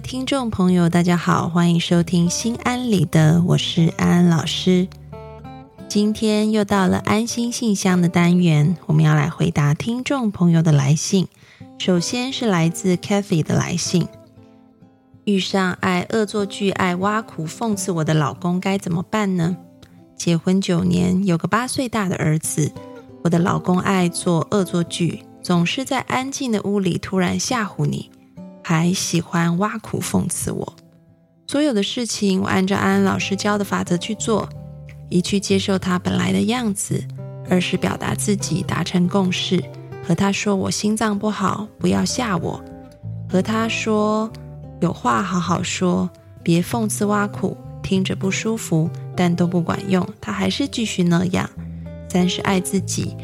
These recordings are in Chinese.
听众朋友，大家好，欢迎收听《心安理得》，我是安安老师。今天又到了安心信箱的单元，我们要来回答听众朋友的来信。首先是来自 Kathy 的来信：遇上爱恶作剧、爱挖苦、讽刺我的老公，该怎么办呢？结婚九年，有个八岁大的儿子。我的老公爱做恶作剧，总是在安静的屋里突然吓唬你。还喜欢挖苦讽刺我，所有的事情我按照安安老师教的法则去做，一去接受他本来的样子，二是表达自己，达成共识，和他说我心脏不好，不要吓我，和他说有话好好说，别讽刺挖苦，听着不舒服，但都不管用，他还是继续那样。三是爱自己。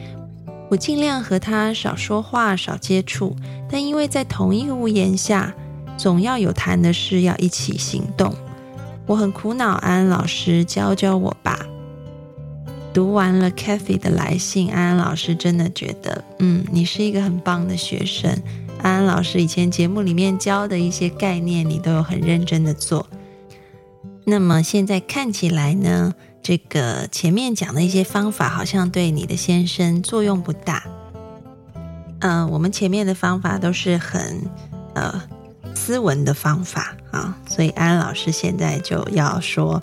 我尽量和他少说话、少接触，但因为在同一个屋檐下，总要有谈的事要一起行动。我很苦恼，安安老师教教我吧。读完了 Kathy 的来信，安安老师真的觉得，嗯，你是一个很棒的学生。安安老师以前节目里面教的一些概念，你都有很认真的做。那么现在看起来呢？这个前面讲的一些方法好像对你的先生作用不大。嗯，我们前面的方法都是很呃斯文的方法啊，所以安安老师现在就要说：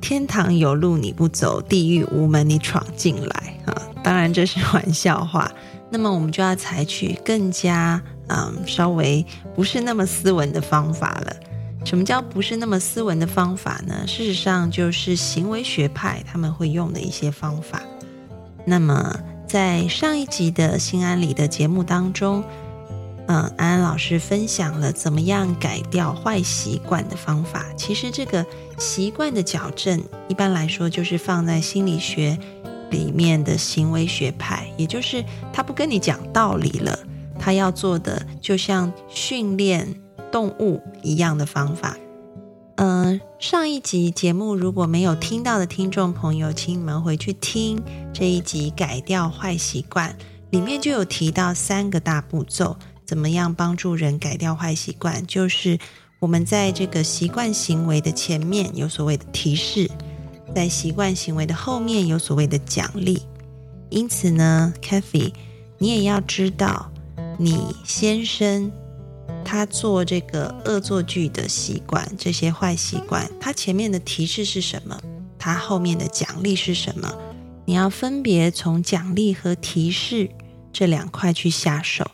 天堂有路你不走，地狱无门你闯进来啊！当然这是玩笑话。那么我们就要采取更加嗯稍微不是那么斯文的方法了。什么叫不是那么斯文的方法呢？事实上，就是行为学派他们会用的一些方法。那么，在上一集的心安理的节目当中，嗯，安安老师分享了怎么样改掉坏习惯的方法。其实，这个习惯的矫正，一般来说就是放在心理学里面的行为学派，也就是他不跟你讲道理了，他要做的就像训练。动物一样的方法，嗯，上一集节目如果没有听到的听众朋友，请你们回去听这一集改掉坏习惯，里面就有提到三个大步骤，怎么样帮助人改掉坏习惯？就是我们在这个习惯行为的前面有所谓的提示，在习惯行为的后面有所谓的奖励。因此呢，Kathy，你也要知道你先生。他做这个恶作剧的习惯，这些坏习惯，他前面的提示是什么？他后面的奖励是什么？你要分别从奖励和提示这两块去下手。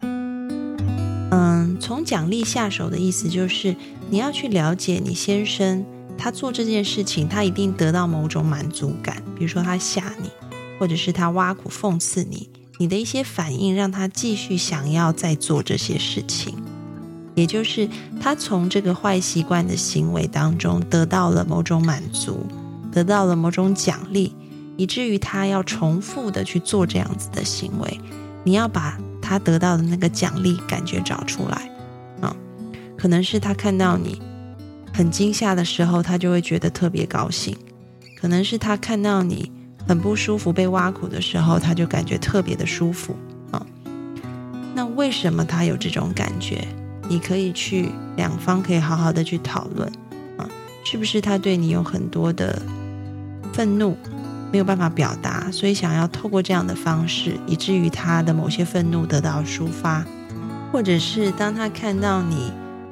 嗯，从奖励下手的意思就是，你要去了解你先生他做这件事情，他一定得到某种满足感，比如说他吓你，或者是他挖苦讽刺你。你的一些反应让他继续想要再做这些事情，也就是他从这个坏习惯的行为当中得到了某种满足，得到了某种奖励，以至于他要重复的去做这样子的行为。你要把他得到的那个奖励感觉找出来啊，可能是他看到你很惊吓的时候，他就会觉得特别高兴；可能是他看到你。很不舒服，被挖苦的时候，他就感觉特别的舒服啊。那为什么他有这种感觉？你可以去两方可以好好的去讨论啊，是不是他对你有很多的愤怒，没有办法表达，所以想要透过这样的方式，以至于他的某些愤怒得到抒发，或者是当他看到你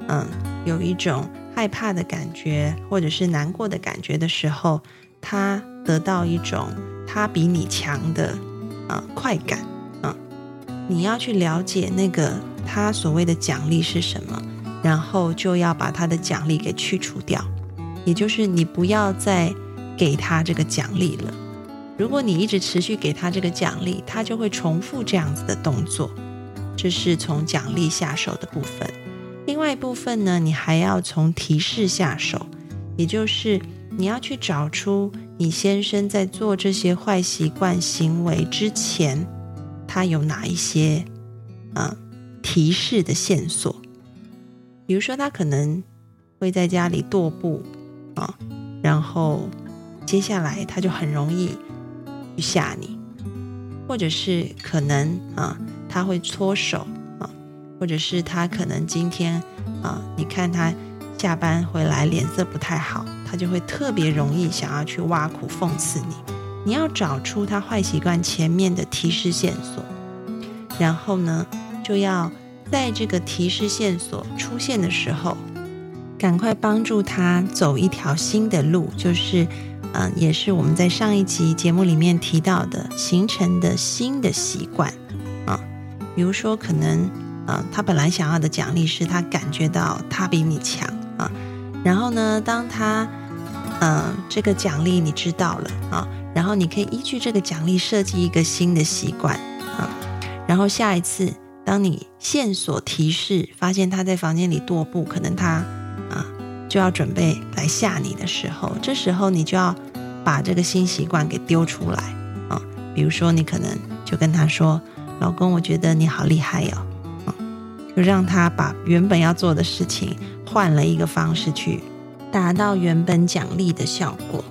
嗯有一种害怕的感觉，或者是难过的感觉的时候，他。得到一种他比你强的啊快感啊，你要去了解那个他所谓的奖励是什么，然后就要把他的奖励给去除掉，也就是你不要再给他这个奖励了。如果你一直持续给他这个奖励，他就会重复这样子的动作。这是从奖励下手的部分。另外一部分呢，你还要从提示下手，也就是你要去找出。你先生在做这些坏习惯行为之前，他有哪一些啊提示的线索？比如说，他可能会在家里踱步啊，然后接下来他就很容易吓你，或者是可能啊他会搓手啊，或者是他可能今天啊，你看他下班回来脸色不太好，他就会特别容易想要去挖苦讽刺你。你要找出他坏习惯前面的提示线索，然后呢，就要在这个提示线索出现的时候，赶快帮助他走一条新的路，就是。嗯，也是我们在上一集节目里面提到的，形成的新的习惯啊，比如说可能，呃，他本来想要的奖励是他感觉到他比你强啊，然后呢，当他，嗯，这个奖励你知道了啊，然后你可以依据这个奖励设计一个新的习惯啊，然后下一次当你线索提示发现他在房间里踱步，可能他啊。就要准备来吓你的时候，这时候你就要把这个新习惯给丢出来啊。比如说，你可能就跟他说：“老公，我觉得你好厉害哟。”，就让他把原本要做的事情换了一个方式去达到原本奖励的效果。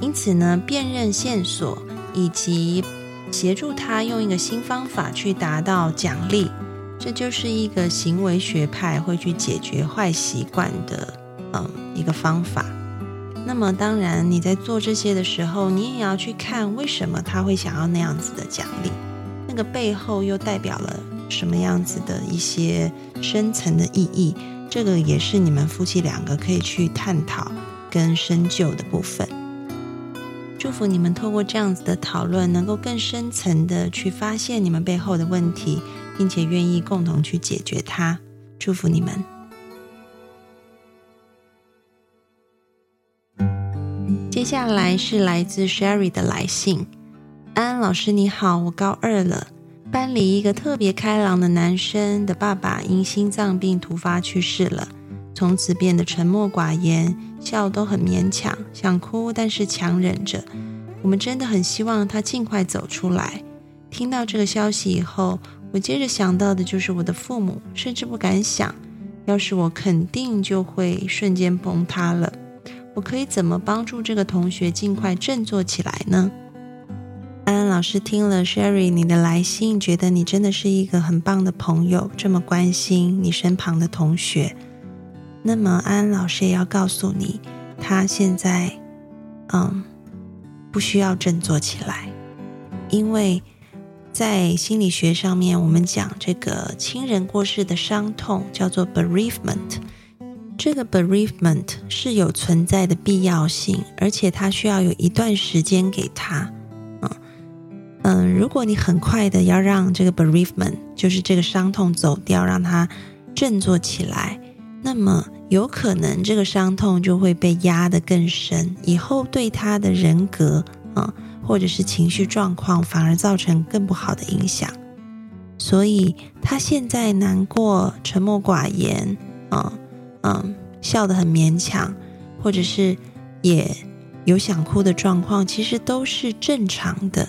因此呢，辨认线索以及协助他用一个新方法去达到奖励，这就是一个行为学派会去解决坏习惯的。嗯，一个方法。那么，当然你在做这些的时候，你也要去看为什么他会想要那样子的奖励，那个背后又代表了什么样子的一些深层的意义。这个也是你们夫妻两个可以去探讨跟深究的部分。祝福你们透过这样子的讨论，能够更深层的去发现你们背后的问题，并且愿意共同去解决它。祝福你们。接下来是来自 Sherry 的来信。安安老师你好，我高二了，班里一个特别开朗的男生的爸爸因心脏病突发去世了，从此变得沉默寡言，笑都很勉强，想哭但是强忍着。我们真的很希望他尽快走出来。听到这个消息以后，我接着想到的就是我的父母，甚至不敢想，要是我肯定就会瞬间崩塌了。我可以怎么帮助这个同学尽快振作起来呢？老师听了 Sherry 你的来信，觉得你真的是一个很棒的朋友，这么关心你身旁的同学。那么安安老师也要告诉你，他现在嗯不需要振作起来，因为在心理学上面，我们讲这个亲人过世的伤痛叫做 bereavement。这个 bereavement 是有存在的必要性，而且它需要有一段时间给他。嗯，如果你很快的要让这个 bereavement，就是这个伤痛走掉，让它振作起来，那么有可能这个伤痛就会被压得更深，以后对他的人格啊，或者是情绪状况，反而造成更不好的影响。所以他现在难过、沉默寡言啊。嗯，笑得很勉强，或者是也有想哭的状况，其实都是正常的。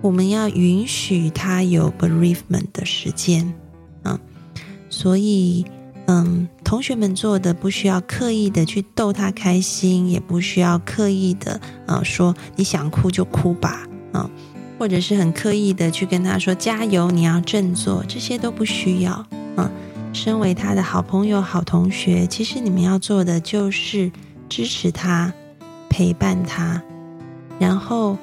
我们要允许他有 bereavement 的时间，嗯，所以，嗯，同学们做的不需要刻意的去逗他开心，也不需要刻意的，啊，说你想哭就哭吧，啊，或者是很刻意的去跟他说加油，你要振作，这些都不需要，嗯。身为他的好朋友、好同学，其实你们要做的就是支持他、陪伴他，然后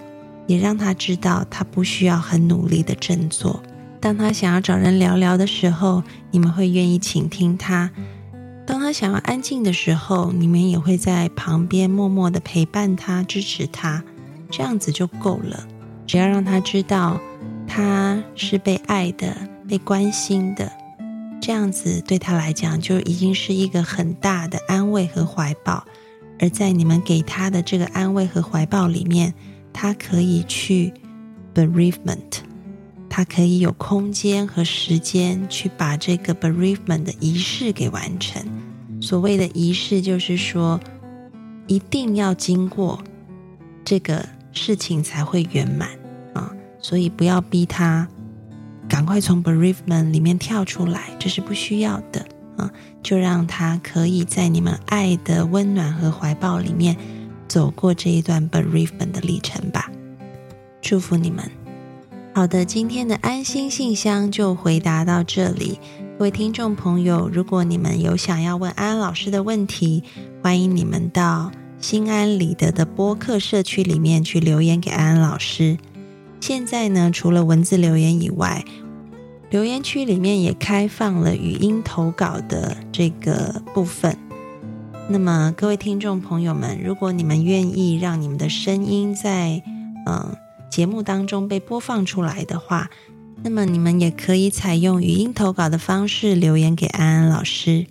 也让他知道他不需要很努力的振作。当他想要找人聊聊的时候，你们会愿意倾听他；当他想要安静的时候，你们也会在旁边默默的陪伴他、支持他。这样子就够了。只要让他知道他是被爱的、被关心的。这样子对他来讲就已经是一个很大的安慰和怀抱，而在你们给他的这个安慰和怀抱里面，他可以去 bereavement，他可以有空间和时间去把这个 bereavement 的仪式给完成。所谓的仪式，就是说一定要经过这个事情才会圆满啊，所以不要逼他。赶快从 bereavement 里面跳出来，这是不需要的啊！就让他可以在你们爱的温暖和怀抱里面走过这一段 bereavement 的历程吧。祝福你们。好的，今天的安心信箱就回答到这里。各位听众朋友，如果你们有想要问安安老师的问题，欢迎你们到心安理得的播客社区里面去留言给安安老师。现在呢，除了文字留言以外，留言区里面也开放了语音投稿的这个部分。那么，各位听众朋友们，如果你们愿意让你们的声音在嗯节目当中被播放出来的话，那么你们也可以采用语音投稿的方式留言给安安老师。